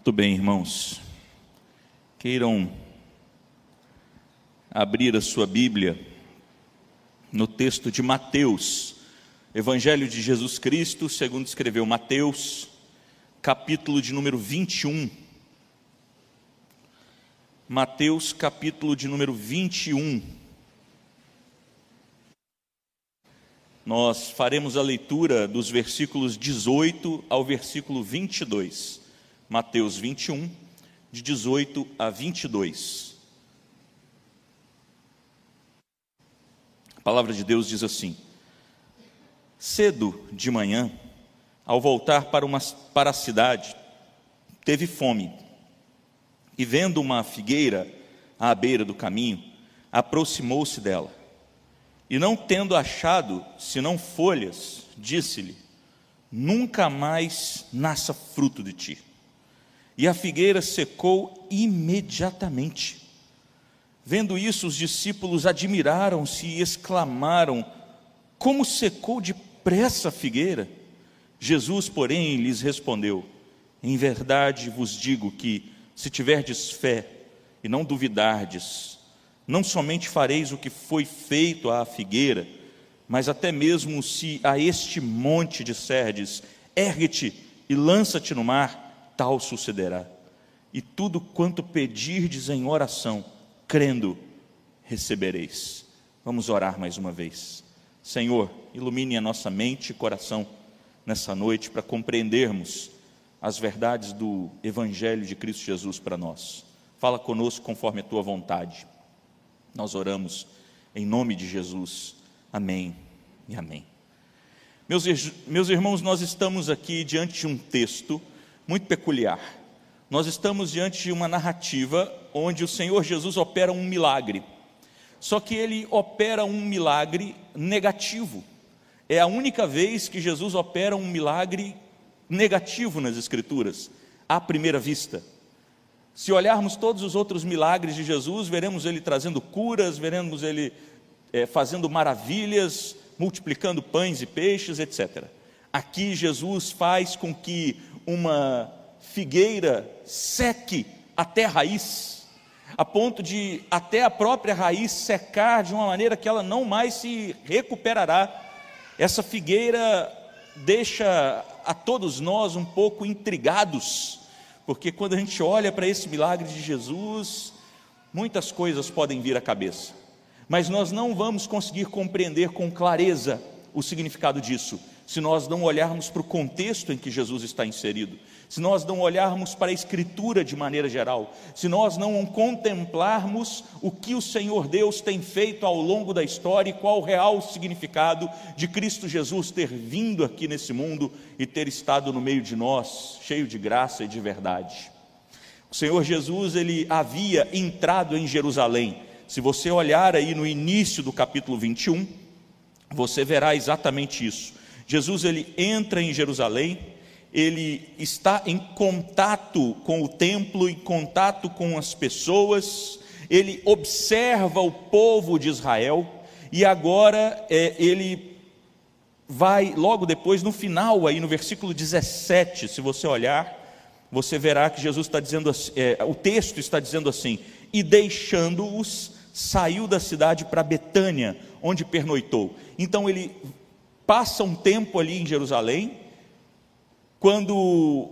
Muito bem, irmãos. Queiram abrir a sua Bíblia no texto de Mateus, Evangelho de Jesus Cristo, segundo escreveu Mateus, capítulo de número 21. Mateus, capítulo de número 21. Nós faremos a leitura dos versículos 18 ao versículo 22. Mateus 21, de 18 a 22. A palavra de Deus diz assim: Cedo de manhã, ao voltar para, uma, para a cidade, teve fome e, vendo uma figueira à beira do caminho, aproximou-se dela. E não tendo achado senão folhas, disse-lhe: Nunca mais nasça fruto de ti. E a figueira secou imediatamente. Vendo isso, os discípulos admiraram-se e exclamaram: Como secou depressa a figueira? Jesus, porém, lhes respondeu: Em verdade vos digo que, se tiverdes fé e não duvidardes, não somente fareis o que foi feito à figueira, mas até mesmo se a este monte disserdes: ergue-te e lança-te no mar, tal sucederá. E tudo quanto pedirdes em oração, crendo, recebereis. Vamos orar mais uma vez. Senhor, ilumine a nossa mente e coração nessa noite para compreendermos as verdades do Evangelho de Cristo Jesus para nós. Fala conosco conforme a tua vontade. Nós oramos em nome de Jesus. Amém e amém. Meus, meus irmãos, nós estamos aqui diante de um texto muito peculiar. Nós estamos diante de uma narrativa onde o Senhor Jesus opera um milagre. Só que ele opera um milagre negativo. É a única vez que Jesus opera um milagre negativo nas Escrituras, à primeira vista. Se olharmos todos os outros milagres de Jesus, veremos ele trazendo curas, veremos ele é, fazendo maravilhas, multiplicando pães e peixes, etc. Aqui Jesus faz com que uma figueira seque até a raiz, a ponto de até a própria raiz secar de uma maneira que ela não mais se recuperará. Essa figueira deixa a todos nós um pouco intrigados, porque quando a gente olha para esse milagre de Jesus, muitas coisas podem vir à cabeça, mas nós não vamos conseguir compreender com clareza o significado disso, se nós não olharmos para o contexto em que Jesus está inserido, se nós não olharmos para a Escritura de maneira geral, se nós não contemplarmos o que o Senhor Deus tem feito ao longo da história e qual o real significado de Cristo Jesus ter vindo aqui nesse mundo e ter estado no meio de nós, cheio de graça e de verdade. O Senhor Jesus, ele havia entrado em Jerusalém. Se você olhar aí no início do capítulo 21, você verá exatamente isso. Jesus ele entra em Jerusalém, ele está em contato com o templo, em contato com as pessoas, ele observa o povo de Israel e agora é, ele vai logo depois no final aí no versículo 17, se você olhar, você verá que Jesus está dizendo é, o texto está dizendo assim: e deixando-os saiu da cidade para Betânia, onde pernoitou. Então ele passa um tempo ali em Jerusalém, quando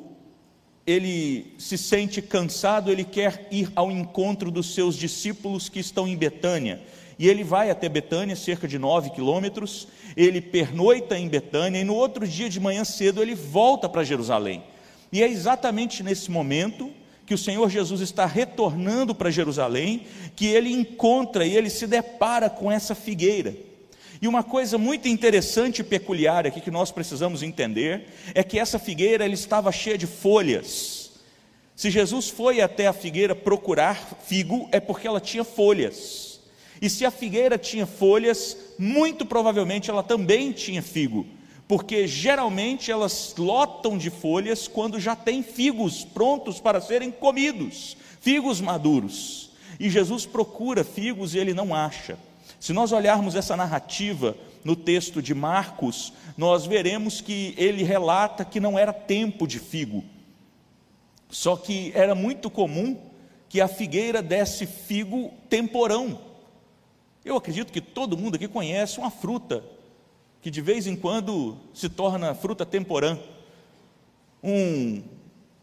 ele se sente cansado, ele quer ir ao encontro dos seus discípulos que estão em Betânia. E ele vai até Betânia, cerca de nove quilômetros, ele pernoita em Betânia, e no outro dia de manhã cedo ele volta para Jerusalém. E é exatamente nesse momento que o Senhor Jesus está retornando para Jerusalém, que ele encontra e ele se depara com essa figueira. E uma coisa muito interessante e peculiar aqui que nós precisamos entender é que essa figueira ela estava cheia de folhas. Se Jesus foi até a figueira procurar figo, é porque ela tinha folhas. E se a figueira tinha folhas, muito provavelmente ela também tinha figo porque geralmente elas lotam de folhas quando já tem figos prontos para serem comidos, figos maduros. E Jesus procura figos e ele não acha. Se nós olharmos essa narrativa no texto de Marcos, nós veremos que ele relata que não era tempo de figo. Só que era muito comum que a figueira desse figo temporão. Eu acredito que todo mundo aqui conhece uma fruta que de vez em quando se torna fruta temporã. Um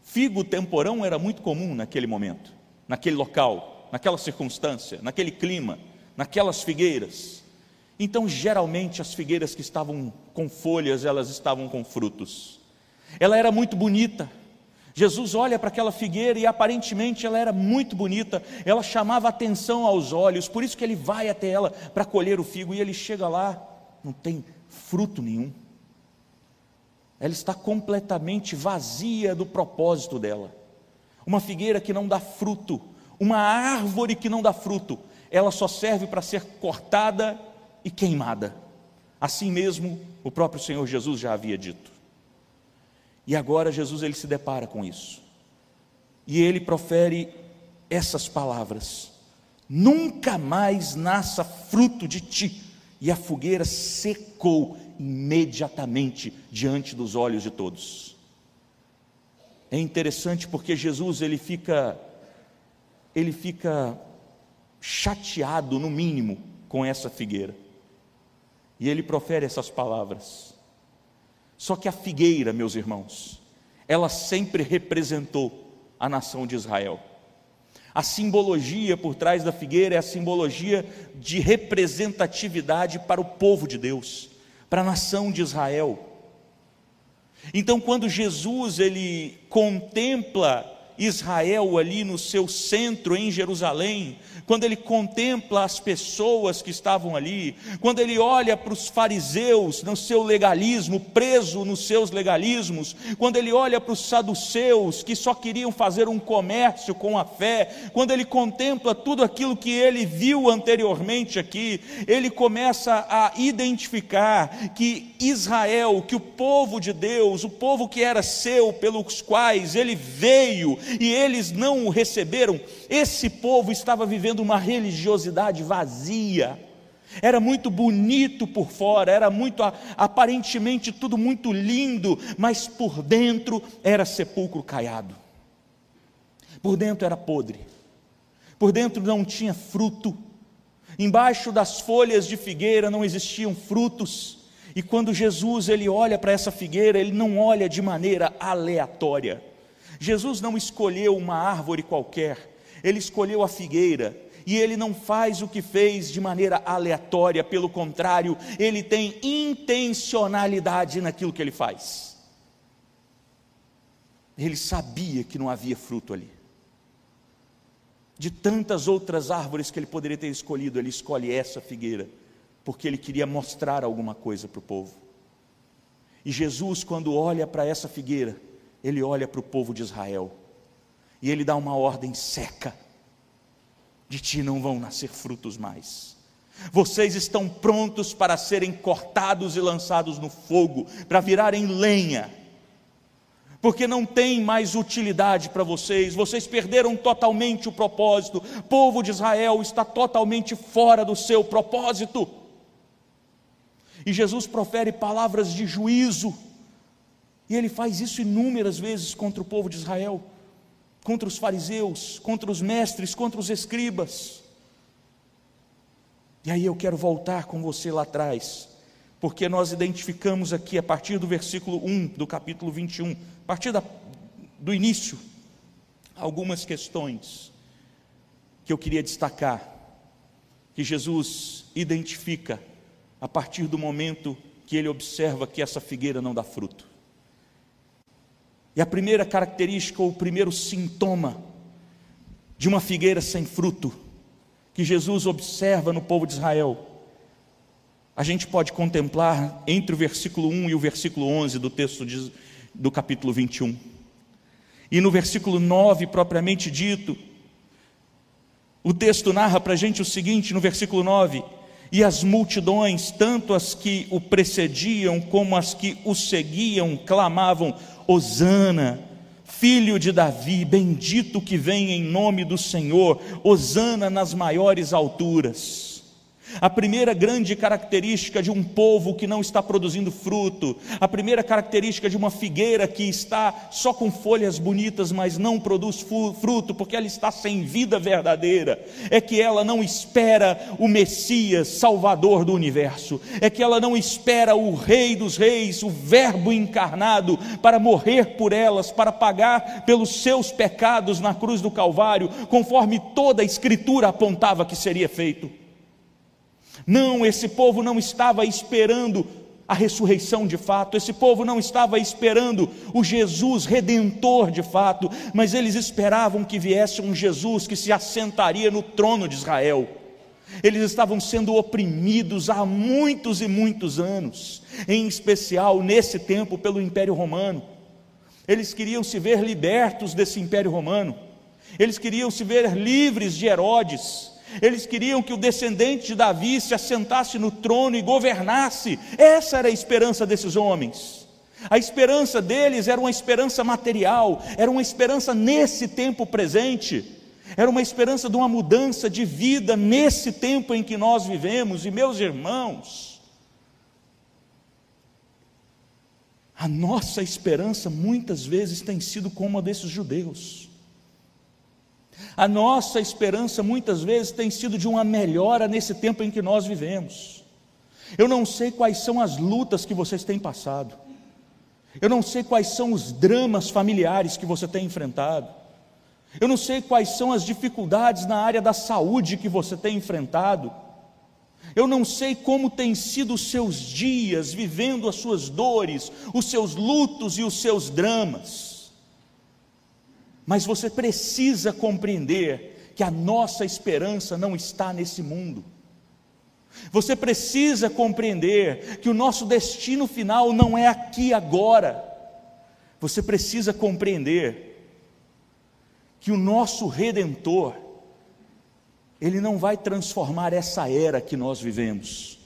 figo temporão era muito comum naquele momento, naquele local, naquela circunstância, naquele clima, naquelas figueiras. Então, geralmente, as figueiras que estavam com folhas, elas estavam com frutos. Ela era muito bonita. Jesus olha para aquela figueira e aparentemente ela era muito bonita, ela chamava atenção aos olhos, por isso que ele vai até ela para colher o figo e ele chega lá, não tem fruto nenhum. Ela está completamente vazia do propósito dela. Uma figueira que não dá fruto, uma árvore que não dá fruto, ela só serve para ser cortada e queimada. Assim mesmo, o próprio Senhor Jesus já havia dito. E agora Jesus ele se depara com isso. E ele profere essas palavras: Nunca mais nasça fruto de ti. E a fogueira secou imediatamente diante dos olhos de todos. É interessante porque Jesus ele fica ele fica chateado no mínimo com essa figueira. E ele profere essas palavras. Só que a figueira, meus irmãos, ela sempre representou a nação de Israel. A simbologia por trás da figueira é a simbologia de representatividade para o povo de Deus, para a nação de Israel. Então, quando Jesus ele contempla Israel ali no seu centro em Jerusalém, quando ele contempla as pessoas que estavam ali, quando ele olha para os fariseus no seu legalismo, preso nos seus legalismos, quando ele olha para os saduceus que só queriam fazer um comércio com a fé, quando ele contempla tudo aquilo que ele viu anteriormente aqui, ele começa a identificar que Israel, que o povo de Deus, o povo que era seu, pelos quais ele veio e eles não o receberam, esse povo estava vivendo uma religiosidade vazia. Era muito bonito por fora, era muito aparentemente tudo muito lindo, mas por dentro era sepulcro caiado. Por dentro era podre. Por dentro não tinha fruto. Embaixo das folhas de figueira não existiam frutos. E quando Jesus ele olha para essa figueira, ele não olha de maneira aleatória. Jesus não escolheu uma árvore qualquer, ele escolheu a figueira. E ele não faz o que fez de maneira aleatória, pelo contrário, ele tem intencionalidade naquilo que ele faz. Ele sabia que não havia fruto ali. De tantas outras árvores que ele poderia ter escolhido, ele escolhe essa figueira, porque ele queria mostrar alguma coisa para o povo. E Jesus, quando olha para essa figueira, ele olha para o povo de Israel. E ele dá uma ordem seca: de ti não vão nascer frutos mais. Vocês estão prontos para serem cortados e lançados no fogo, para virarem lenha, porque não tem mais utilidade para vocês, vocês perderam totalmente o propósito, o povo de Israel está totalmente fora do seu propósito. E Jesus profere palavras de juízo, e ele faz isso inúmeras vezes contra o povo de Israel, contra os fariseus, contra os mestres, contra os escribas. E aí eu quero voltar com você lá atrás, porque nós identificamos aqui a partir do versículo 1 do capítulo 21, a partir da, do início, algumas questões que eu queria destacar, que Jesus identifica a partir do momento que ele observa que essa figueira não dá fruto. E a primeira característica, ou o primeiro sintoma de uma figueira sem fruto, que Jesus observa no povo de Israel, a gente pode contemplar entre o versículo 1 e o versículo 11 do texto de, do capítulo 21. E no versículo 9, propriamente dito, o texto narra para a gente o seguinte, no versículo 9: E as multidões, tanto as que o precediam como as que o seguiam, clamavam: Hosana, filho de Davi, bendito que vem em nome do Senhor, Hosana nas maiores alturas. A primeira grande característica de um povo que não está produzindo fruto, a primeira característica de uma figueira que está só com folhas bonitas, mas não produz fruto, porque ela está sem vida verdadeira, é que ela não espera o Messias, Salvador do universo, é que ela não espera o Rei dos Reis, o Verbo encarnado, para morrer por elas, para pagar pelos seus pecados na cruz do Calvário, conforme toda a Escritura apontava que seria feito. Não, esse povo não estava esperando a ressurreição de fato, esse povo não estava esperando o Jesus redentor de fato, mas eles esperavam que viesse um Jesus que se assentaria no trono de Israel. Eles estavam sendo oprimidos há muitos e muitos anos, em especial nesse tempo pelo Império Romano. Eles queriam se ver libertos desse Império Romano, eles queriam se ver livres de Herodes, eles queriam que o descendente de Davi se assentasse no trono e governasse. Essa era a esperança desses homens. A esperança deles era uma esperança material, era uma esperança nesse tempo presente, era uma esperança de uma mudança de vida nesse tempo em que nós vivemos. E meus irmãos, a nossa esperança muitas vezes tem sido como a desses judeus. A nossa esperança muitas vezes tem sido de uma melhora nesse tempo em que nós vivemos. Eu não sei quais são as lutas que vocês têm passado. Eu não sei quais são os dramas familiares que você tem enfrentado. Eu não sei quais são as dificuldades na área da saúde que você tem enfrentado. Eu não sei como têm sido os seus dias vivendo as suas dores, os seus lutos e os seus dramas. Mas você precisa compreender que a nossa esperança não está nesse mundo. Você precisa compreender que o nosso destino final não é aqui agora. Você precisa compreender que o nosso redentor ele não vai transformar essa era que nós vivemos.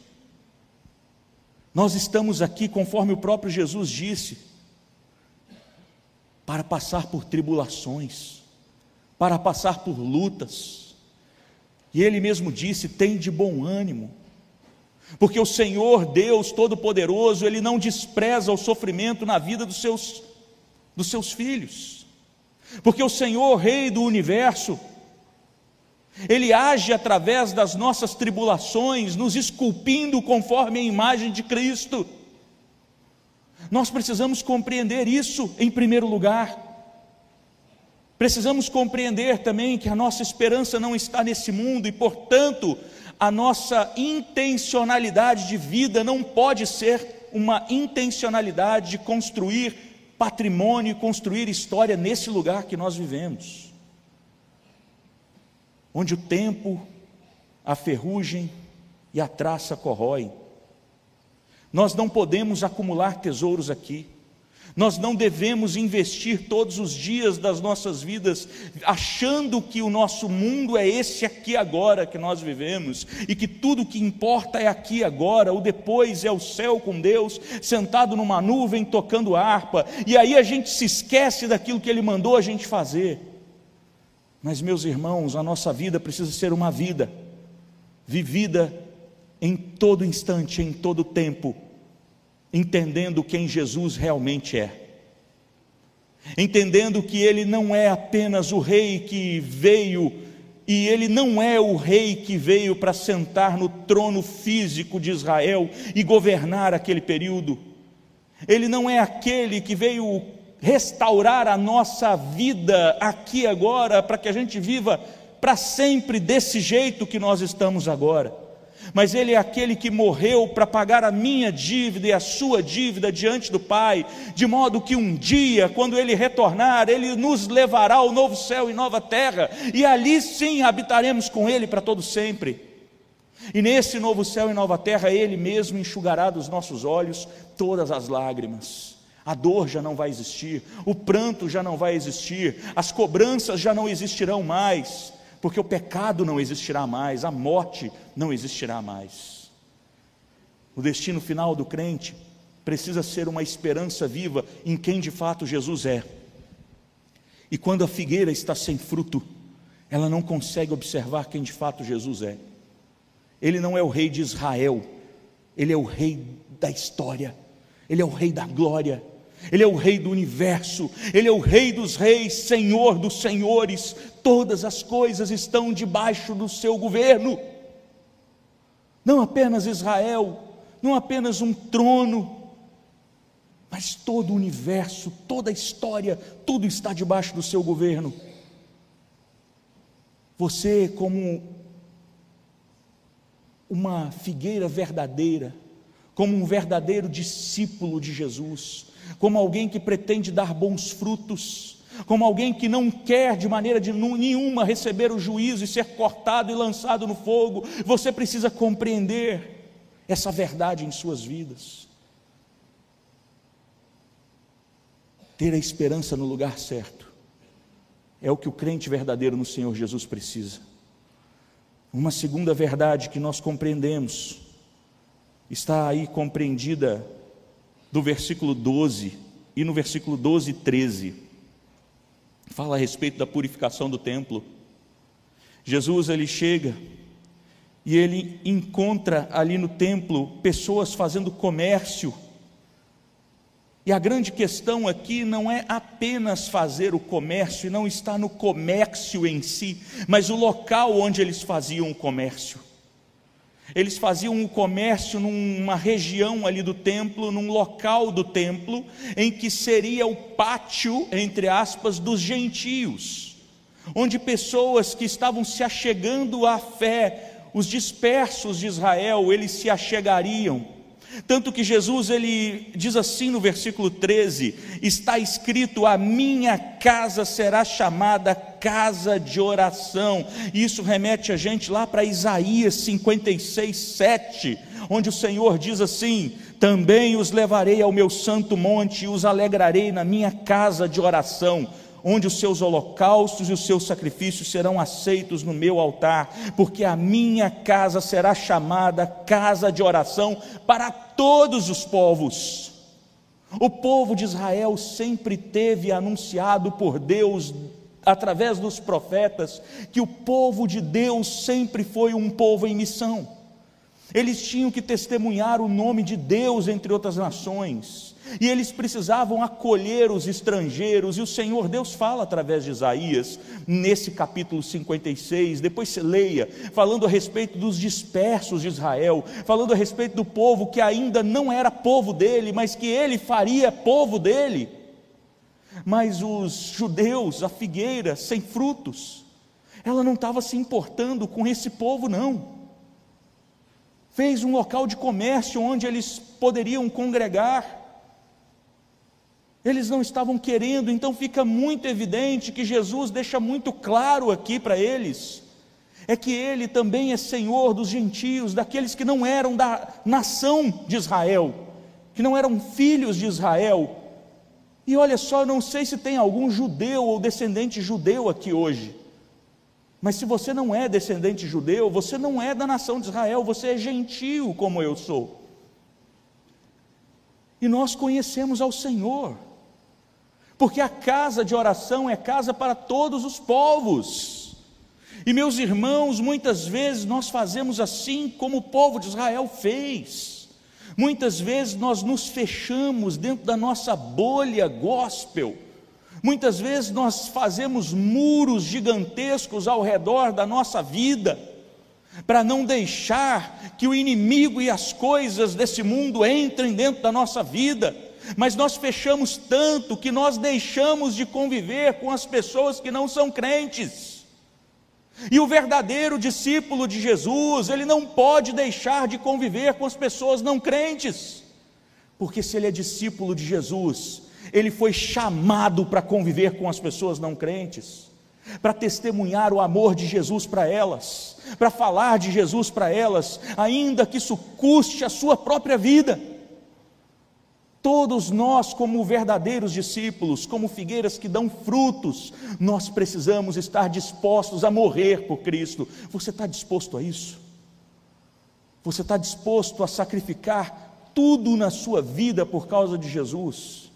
Nós estamos aqui, conforme o próprio Jesus disse, para passar por tribulações, para passar por lutas. E ele mesmo disse: tem de bom ânimo, porque o Senhor Deus Todo-Poderoso, Ele não despreza o sofrimento na vida dos seus, dos seus filhos, porque o Senhor, Rei do universo, Ele age através das nossas tribulações, nos esculpindo conforme a imagem de Cristo. Nós precisamos compreender isso em primeiro lugar. Precisamos compreender também que a nossa esperança não está nesse mundo e, portanto, a nossa intencionalidade de vida não pode ser uma intencionalidade de construir patrimônio construir história nesse lugar que nós vivemos, onde o tempo, a ferrugem e a traça corroem. Nós não podemos acumular tesouros aqui. Nós não devemos investir todos os dias das nossas vidas achando que o nosso mundo é esse aqui agora que nós vivemos e que tudo que importa é aqui agora, o depois é o céu com Deus, sentado numa nuvem tocando harpa, e aí a gente se esquece daquilo que Ele mandou a gente fazer. Mas, meus irmãos, a nossa vida precisa ser uma vida vivida em todo instante, em todo tempo, entendendo quem Jesus realmente é. Entendendo que ele não é apenas o rei que veio, e ele não é o rei que veio para sentar no trono físico de Israel e governar aquele período. Ele não é aquele que veio restaurar a nossa vida aqui agora, para que a gente viva para sempre desse jeito que nós estamos agora mas Ele é aquele que morreu para pagar a minha dívida e a sua dívida diante do Pai, de modo que um dia, quando Ele retornar, Ele nos levará ao novo céu e nova terra, e ali sim habitaremos com Ele para todo sempre. E nesse novo céu e nova terra, Ele mesmo enxugará dos nossos olhos todas as lágrimas. A dor já não vai existir, o pranto já não vai existir, as cobranças já não existirão mais porque o pecado não existirá mais, a morte não existirá mais. O destino final do crente precisa ser uma esperança viva em quem de fato Jesus é. E quando a figueira está sem fruto, ela não consegue observar quem de fato Jesus é. Ele não é o rei de Israel, ele é o rei da história, ele é o rei da glória, ele é o rei do universo, ele é o rei dos reis, senhor dos senhores, todas as coisas estão debaixo do seu governo. Não apenas Israel, não apenas um trono, mas todo o universo, toda a história, tudo está debaixo do seu governo. Você, como uma figueira verdadeira, como um verdadeiro discípulo de Jesus, como alguém que pretende dar bons frutos, como alguém que não quer de maneira de nenhuma receber o juízo e ser cortado e lançado no fogo, você precisa compreender essa verdade em suas vidas. Ter a esperança no lugar certo é o que o crente verdadeiro no Senhor Jesus precisa. Uma segunda verdade que nós compreendemos está aí compreendida do versículo 12 e no versículo 12 e 13. Fala a respeito da purificação do templo. Jesus ele chega e ele encontra ali no templo pessoas fazendo comércio. E a grande questão aqui não é apenas fazer o comércio, não está no comércio em si, mas o local onde eles faziam o comércio. Eles faziam o comércio numa região ali do templo, num local do templo, em que seria o pátio, entre aspas, dos gentios, onde pessoas que estavam se achegando à fé, os dispersos de Israel, eles se achegariam tanto que Jesus ele diz assim no versículo 13: está escrito: A minha casa será chamada casa de oração. E isso remete a gente lá para Isaías 56, 7, onde o Senhor diz assim: Também os levarei ao meu santo monte e os alegrarei na minha casa de oração onde os seus holocaustos e os seus sacrifícios serão aceitos no meu altar, porque a minha casa será chamada casa de oração para todos os povos. O povo de Israel sempre teve anunciado por Deus, através dos profetas, que o povo de Deus sempre foi um povo em missão. Eles tinham que testemunhar o nome de Deus entre outras nações e eles precisavam acolher os estrangeiros, e o Senhor Deus fala através de Isaías, nesse capítulo 56, depois você leia, falando a respeito dos dispersos de Israel, falando a respeito do povo que ainda não era povo dele, mas que ele faria povo dele. Mas os judeus, a figueira sem frutos, ela não estava se importando com esse povo, não. Fez um local de comércio onde eles poderiam congregar, eles não estavam querendo, então fica muito evidente que Jesus deixa muito claro aqui para eles, é que Ele também é Senhor dos gentios, daqueles que não eram da nação de Israel, que não eram filhos de Israel. E olha só, não sei se tem algum judeu ou descendente judeu aqui hoje, mas se você não é descendente judeu, você não é da nação de Israel, você é gentio como eu sou. E nós conhecemos ao Senhor porque a casa de oração é casa para todos os povos. E meus irmãos, muitas vezes nós fazemos assim como o povo de Israel fez. Muitas vezes nós nos fechamos dentro da nossa bolha gospel. Muitas vezes nós fazemos muros gigantescos ao redor da nossa vida, para não deixar que o inimigo e as coisas desse mundo entrem dentro da nossa vida mas nós fechamos tanto que nós deixamos de conviver com as pessoas que não são crentes. E o verdadeiro discípulo de Jesus, ele não pode deixar de conviver com as pessoas não crentes, porque se ele é discípulo de Jesus, ele foi chamado para conviver com as pessoas não crentes, para testemunhar o amor de Jesus para elas, para falar de Jesus para elas, ainda que isso custe a sua própria vida. Todos nós, como verdadeiros discípulos, como figueiras que dão frutos, nós precisamos estar dispostos a morrer por Cristo. Você está disposto a isso? Você está disposto a sacrificar tudo na sua vida por causa de Jesus?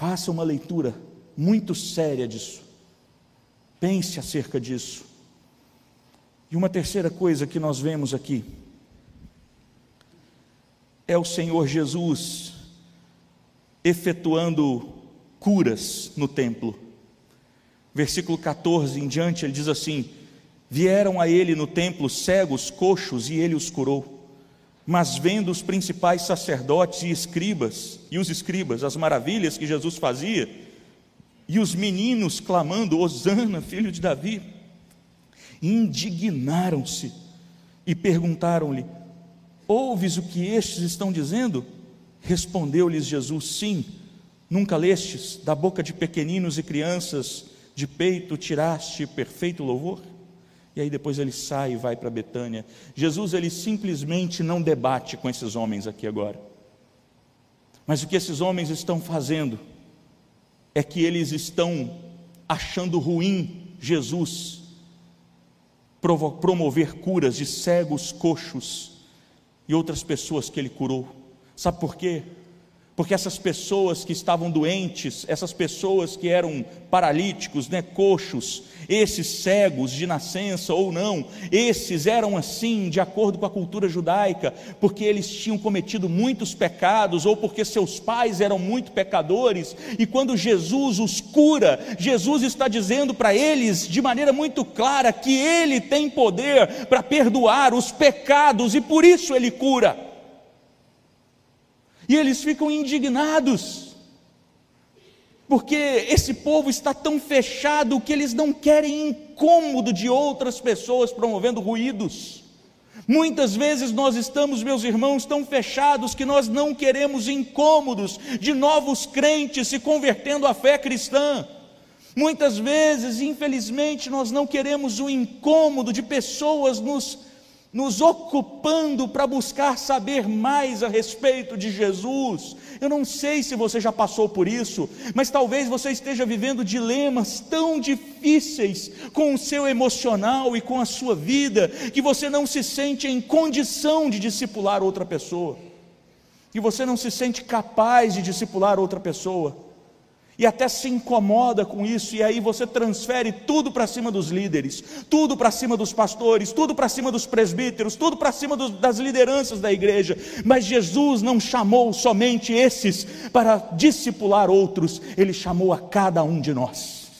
Faça uma leitura muito séria disso. Pense acerca disso. E uma terceira coisa que nós vemos aqui é o Senhor Jesus efetuando curas no templo. Versículo 14 em diante, ele diz assim: Vieram a ele no templo cegos, coxos, e ele os curou. Mas vendo os principais sacerdotes e escribas, e os escribas, as maravilhas que Jesus fazia, e os meninos clamando: Hosana, filho de Davi, indignaram-se e perguntaram-lhe: Ouves o que estes estão dizendo? Respondeu-lhes Jesus: Sim. Nunca lestes da boca de pequeninos e crianças de peito tiraste perfeito louvor? E aí depois ele sai e vai para Betânia. Jesus ele simplesmente não debate com esses homens aqui agora. Mas o que esses homens estão fazendo é que eles estão achando ruim Jesus promover curas de cegos, coxos e outras pessoas que ele curou. Sabe por quê? Porque essas pessoas que estavam doentes, essas pessoas que eram paralíticos, né, coxos, esses cegos de nascença ou não, esses eram assim, de acordo com a cultura judaica, porque eles tinham cometido muitos pecados ou porque seus pais eram muito pecadores, e quando Jesus os cura, Jesus está dizendo para eles de maneira muito clara que ele tem poder para perdoar os pecados e por isso ele cura e eles ficam indignados, porque esse povo está tão fechado que eles não querem incômodo de outras pessoas promovendo ruídos. Muitas vezes nós estamos, meus irmãos, tão fechados que nós não queremos incômodos de novos crentes se convertendo à fé cristã. Muitas vezes, infelizmente, nós não queremos o incômodo de pessoas nos nos ocupando para buscar saber mais a respeito de Jesus. Eu não sei se você já passou por isso, mas talvez você esteja vivendo dilemas tão difíceis com o seu emocional e com a sua vida, que você não se sente em condição de discipular outra pessoa, que você não se sente capaz de discipular outra pessoa e até se incomoda com isso, e aí você transfere tudo para cima dos líderes, tudo para cima dos pastores, tudo para cima dos presbíteros, tudo para cima dos, das lideranças da igreja. Mas Jesus não chamou somente esses para discipular outros, ele chamou a cada um de nós.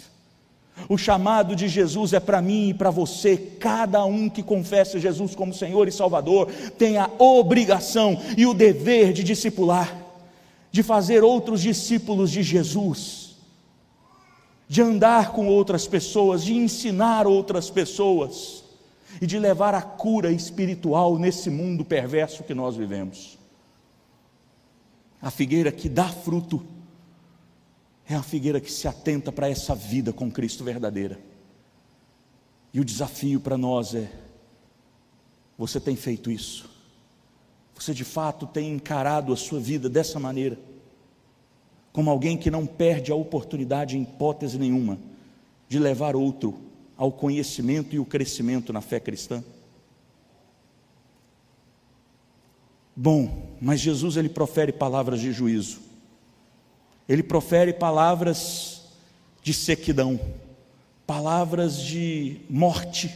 O chamado de Jesus é para mim e para você. Cada um que confessa Jesus como Senhor e Salvador tem a obrigação e o dever de discipular de fazer outros discípulos de Jesus, de andar com outras pessoas, de ensinar outras pessoas e de levar a cura espiritual nesse mundo perverso que nós vivemos. A figueira que dá fruto é a figueira que se atenta para essa vida com Cristo verdadeira. E o desafio para nós é: você tem feito isso? Você de fato tem encarado a sua vida dessa maneira, como alguém que não perde a oportunidade em hipótese nenhuma de levar outro ao conhecimento e o crescimento na fé cristã? Bom, mas Jesus ele profere palavras de juízo. Ele profere palavras de sequidão, palavras de morte,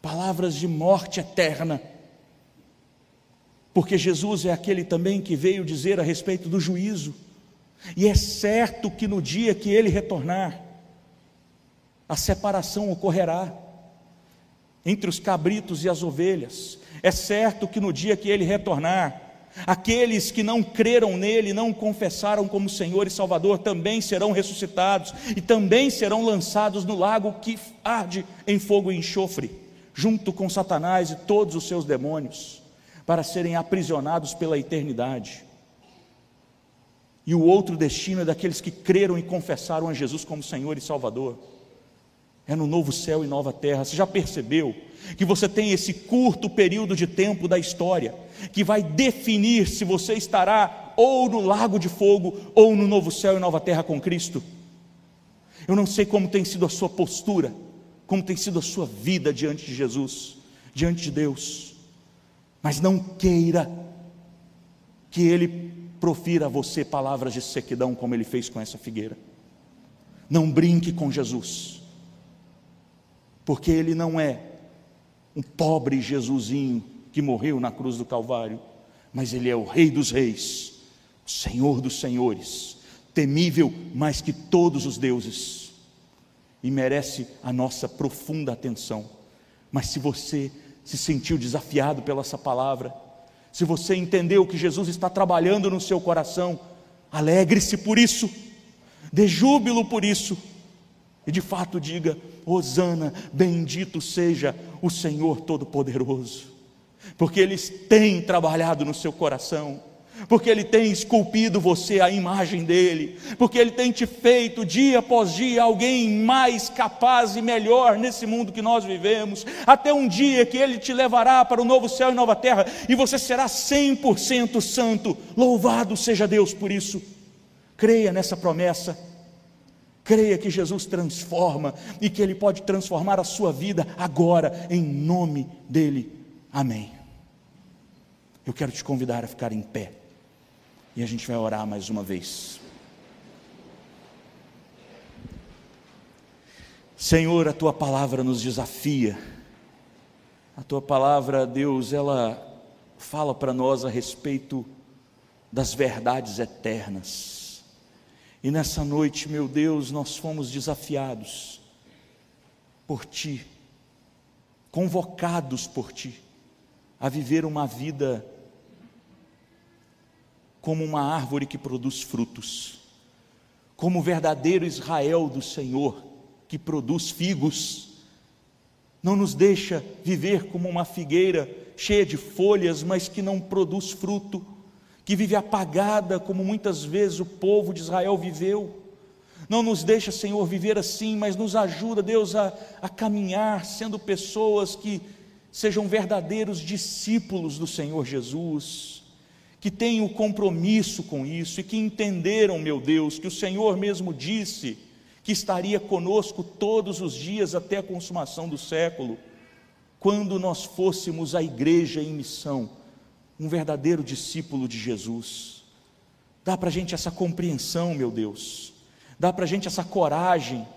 palavras de morte eterna porque Jesus é aquele também que veio dizer a respeito do juízo, e é certo que no dia que ele retornar, a separação ocorrerá entre os cabritos e as ovelhas, é certo que no dia que ele retornar, Aqueles que não creram nele, não confessaram como Senhor e Salvador, também serão ressuscitados e também serão lançados no lago que arde em fogo e enxofre, junto com Satanás e todos os seus demônios para serem aprisionados pela eternidade. E o outro destino é daqueles que creram e confessaram a Jesus como Senhor e Salvador. É no novo céu e nova terra. Você já percebeu que você tem esse curto período de tempo da história que vai definir se você estará ou no lago de fogo ou no novo céu e nova terra com Cristo? Eu não sei como tem sido a sua postura, como tem sido a sua vida diante de Jesus, diante de Deus mas não queira que ele profira a você palavras de sequidão como ele fez com essa figueira. Não brinque com Jesus, porque ele não é um pobre Jesusinho que morreu na cruz do Calvário, mas Ele é o Rei dos Reis, o Senhor dos Senhores, temível mais que todos os deuses, e merece a nossa profunda atenção. Mas se você se sentiu desafiado pela essa palavra, se você entendeu que Jesus está trabalhando no seu coração, alegre-se por isso, dê júbilo por isso, e de fato diga: Hosana, bendito seja o Senhor Todo-Poderoso, porque Ele tem trabalhado no seu coração porque Ele tem esculpido você à imagem dele, porque Ele tem te feito dia após dia alguém mais capaz e melhor nesse mundo que nós vivemos, até um dia que Ele te levará para o novo céu e nova terra, e você será 100% santo. Louvado seja Deus por isso. Creia nessa promessa. Creia que Jesus transforma e que Ele pode transformar a sua vida agora, em nome dEle. Amém. Eu quero te convidar a ficar em pé. E a gente vai orar mais uma vez. Senhor, a tua palavra nos desafia. A tua palavra, Deus, ela fala para nós a respeito das verdades eternas. E nessa noite, meu Deus, nós fomos desafiados por ti, convocados por ti a viver uma vida como uma árvore que produz frutos, como o verdadeiro Israel do Senhor, que produz figos. Não nos deixa viver como uma figueira cheia de folhas, mas que não produz fruto, que vive apagada, como muitas vezes o povo de Israel viveu. Não nos deixa, Senhor, viver assim, mas nos ajuda, Deus, a, a caminhar sendo pessoas que sejam verdadeiros discípulos do Senhor Jesus que têm o compromisso com isso e que entenderam, meu Deus, que o Senhor mesmo disse que estaria conosco todos os dias até a consumação do século, quando nós fôssemos a igreja em missão, um verdadeiro discípulo de Jesus. Dá para a gente essa compreensão, meu Deus, dá para a gente essa coragem,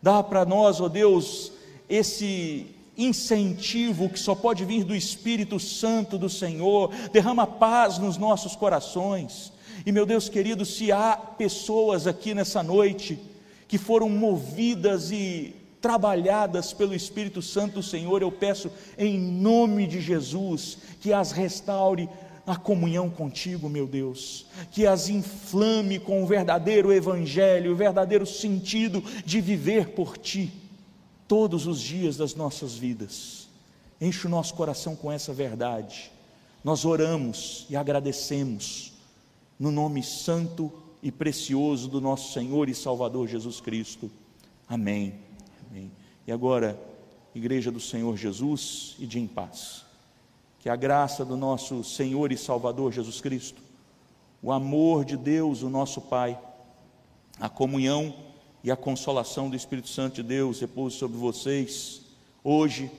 dá para nós, ó oh Deus, esse incentivo que só pode vir do Espírito Santo do Senhor, derrama paz nos nossos corações. E meu Deus querido, se há pessoas aqui nessa noite que foram movidas e trabalhadas pelo Espírito Santo do Senhor, eu peço em nome de Jesus que as restaure a comunhão contigo, meu Deus, que as inflame com o verdadeiro evangelho, o verdadeiro sentido de viver por ti todos os dias das nossas vidas. Enche o nosso coração com essa verdade. Nós oramos e agradecemos no nome santo e precioso do nosso Senhor e Salvador Jesus Cristo. Amém. Amém. E agora, Igreja do Senhor Jesus e de em paz. Que a graça do nosso Senhor e Salvador Jesus Cristo, o amor de Deus, o nosso Pai, a comunhão e a consolação do Espírito Santo de Deus repouse sobre vocês, hoje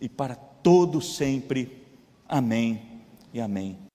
e para todo sempre. Amém e amém.